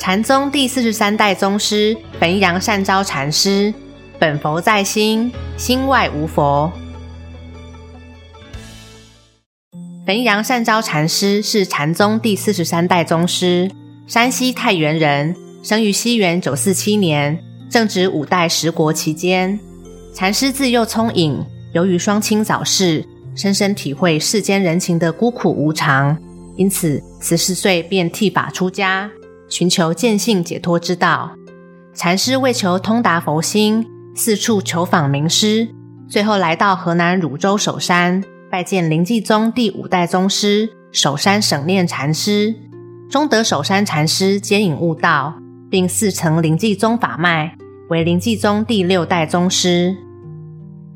禅宗第四十三代宗师汾阳善昭禅师，本佛在心，心外无佛。汾阳善昭禅师是禅宗第四十三代宗师，山西太原人，生于西元九四七年，正值五代十国期间。禅师自幼聪颖，由于双亲早逝，深深体会世间人情的孤苦无常，因此十四岁便剃发出家。寻求见性解脱之道，禅师为求通达佛心，四处求访名师，最后来到河南汝州首山，拜见临济宗第五代宗师首山省念禅师，终得首山禅师接引悟道，并四承临济宗法脉，为临济宗第六代宗师。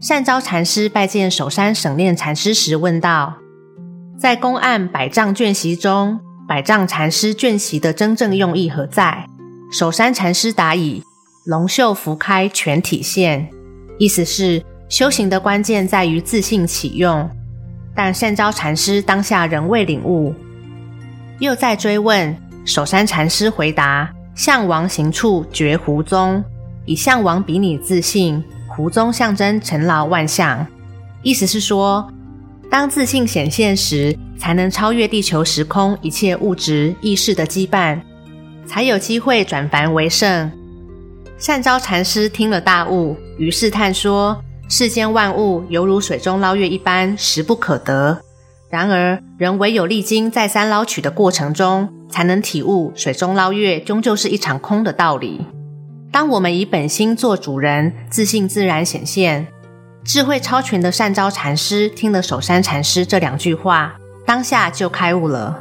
善昭禅师拜见首山省念禅师时问道：“在公案百丈卷席中。”百丈禅师卷席的真正用意何在？首山禅师答以：“龙秀拂开全体现。”意思是修行的关键在于自信启用。但善昭禅师当下仍未领悟，又再追问，首山禅师回答：“象王行处觉胡宗，以象王比拟自信，胡宗象征尘劳万象。”意思是说，当自信显现时，才能超越地球时空一切物质意识的羁绊，才有机会转凡为圣。善昭禅师听了大悟，于是叹说：世间万物犹如水中捞月一般，实不可得。然而，人唯有历经再三捞取的过程中，才能体悟水中捞月终究是一场空的道理。当我们以本心做主人，自信自然显现。智慧超群的善昭禅师听了守山禅师这两句话。当下就开悟了。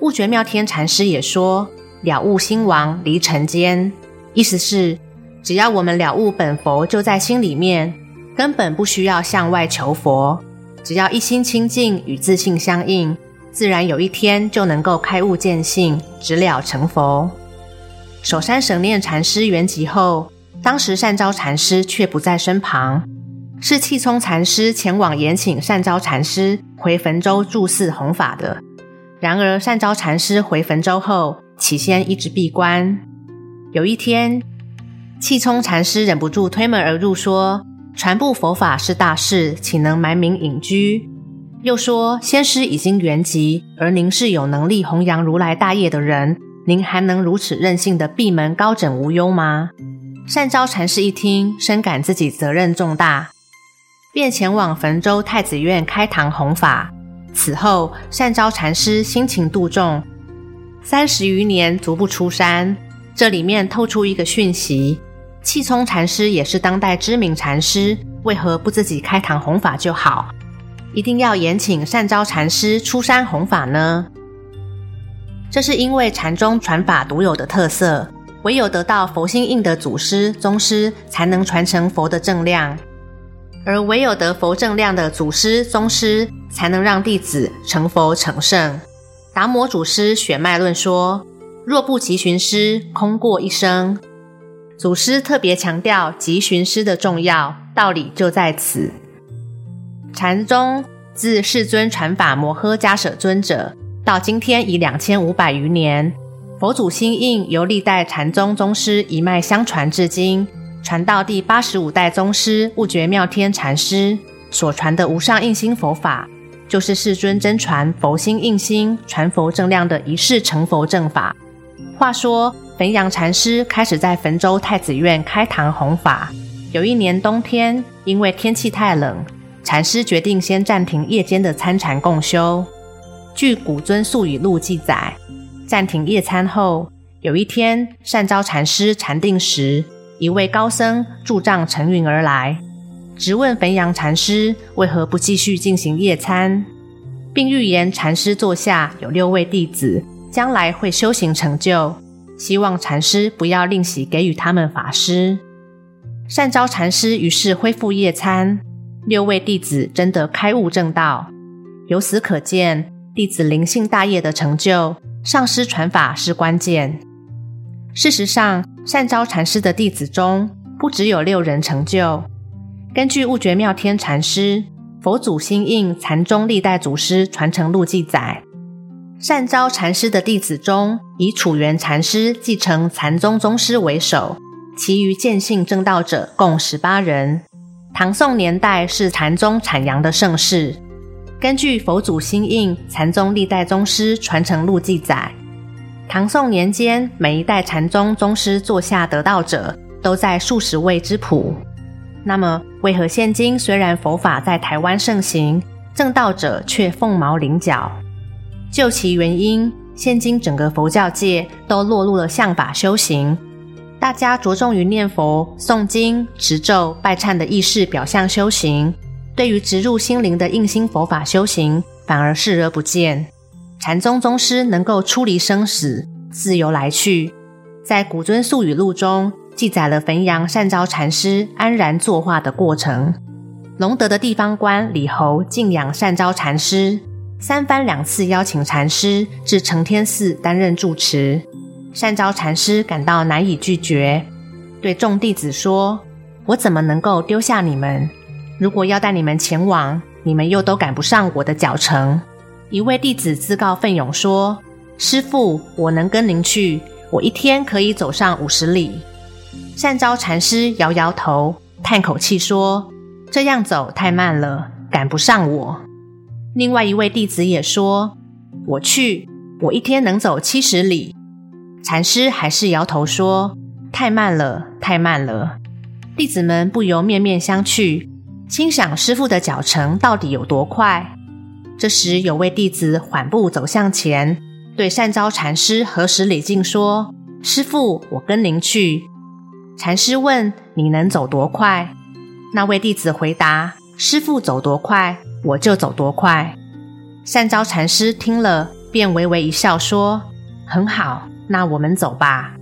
悟觉妙天禅师也说：“了悟心王离尘间。”意思是，只要我们了悟本佛就在心里面，根本不需要向外求佛，只要一心清净与自信相应，自然有一天就能够开悟见性，直了成佛。守山省念禅师圆寂后，当时善昭禅师却不在身旁。是契聪禅师前往延请善昭禅师回汾州住寺弘法的。然而，善昭禅师回汾州后，起先一直闭关。有一天，契聪禅师忍不住推门而入，说：“传布佛法是大事，岂能埋名隐居？”又说：“先师已经圆寂，而您是有能力弘扬如来大业的人，您还能如此任性的闭门高枕无忧吗？”善昭禅师一听，深感自己责任重大。便前往汾州太子院开堂弘法。此后，善昭禅师辛勤度众，三十余年足不出山。这里面透出一个讯息：契聪禅师也是当代知名禅师，为何不自己开堂弘法就好？一定要延请善昭禅师出山弘法呢？这是因为禅宗传法独有的特色，唯有得到佛心印的祖师宗师，才能传承佛的正量。而唯有得佛正量的祖师宗师，才能让弟子成佛成圣。达摩祖师血脉论说：若不急寻师，空过一生。祖师特别强调急寻师的重要，道理就在此。禅宗自世尊传法摩诃迦舍尊者，到今天已两千五百余年，佛祖心印由历代禅宗宗师一脉相传至今。传到第八十五代宗师悟觉妙天禅师所传的无上印心佛法，就是世尊真传佛心印心、传佛正量的一世成佛正法。话说，汾阳禅师开始在汾州太子院开堂弘法。有一年冬天，因为天气太冷，禅师决定先暂停夜间的参禅共修。据《古尊宿语录》记载，暂停夜参后，有一天善昭禅师禅定时。一位高僧拄杖乘云而来，直问汾阳禅师为何不继续进行夜参，并预言禅师座下有六位弟子，将来会修行成就，希望禅师不要吝惜给予他们法师。善昭禅师于是恢复夜参，六位弟子真的开悟正道。由此可见，弟子灵性大业的成就，上师传法是关键。事实上，善昭禅师的弟子中不只有六人成就。根据悟觉妙天禅师《佛祖心印禅宗历代祖师传承录》记载，善昭禅师的弟子中，以楚圆禅师继承禅宗宗师为首，其余见性证道者共十八人。唐宋年代是禅宗产阳的盛世。根据佛祖心印禅宗历代宗师传承录记载，唐宋年间每一代禅宗宗师座下得道者都在数十位之谱。那么，为何现今虽然佛法在台湾盛行，证道者却凤毛麟角？究其原因，现今整个佛教界都落入了相法修行，大家着重于念佛、诵经、持咒、拜忏的意识表象修行。对于植入心灵的印心佛法修行，反而视而不见。禅宗宗师能够出离生死，自由来去。在《古尊宿语录》中记载了汾阳善昭禅师安然坐化的过程。隆德的地方官李侯敬仰善昭禅师，三番两次邀请禅师至承天寺担任住持。善昭禅师感到难以拒绝，对众弟子说：“我怎么能够丢下你们？”如果要带你们前往，你们又都赶不上我的脚程。一位弟子自告奋勇说：“师父，我能跟您去，我一天可以走上五十里。”善昭禅师摇摇头，叹口气说：“这样走太慢了，赶不上我。”另外一位弟子也说：“我去，我一天能走七十里。”禅师还是摇头说：“太慢了，太慢了。”弟子们不由面面相觑。心想师父的脚程到底有多快？这时有位弟子缓步走向前，对善昭禅师合十礼敬说：“师父，我跟您去。”禅师问：“你能走多快？”那位弟子回答：“师父走多快，我就走多快。”善昭禅师听了，便微微一笑说：“很好，那我们走吧。”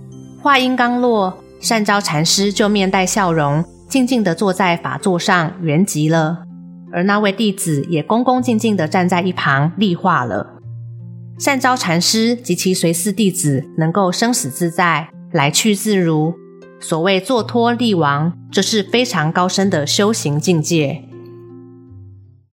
话音刚落，善昭禅师就面带笑容。静静地坐在法座上，圆寂了。而那位弟子也恭恭敬敬地站在一旁，立化了。善昭禅师及其随侍弟子能够生死自在，来去自如。所谓坐脱力王，这是非常高深的修行境界。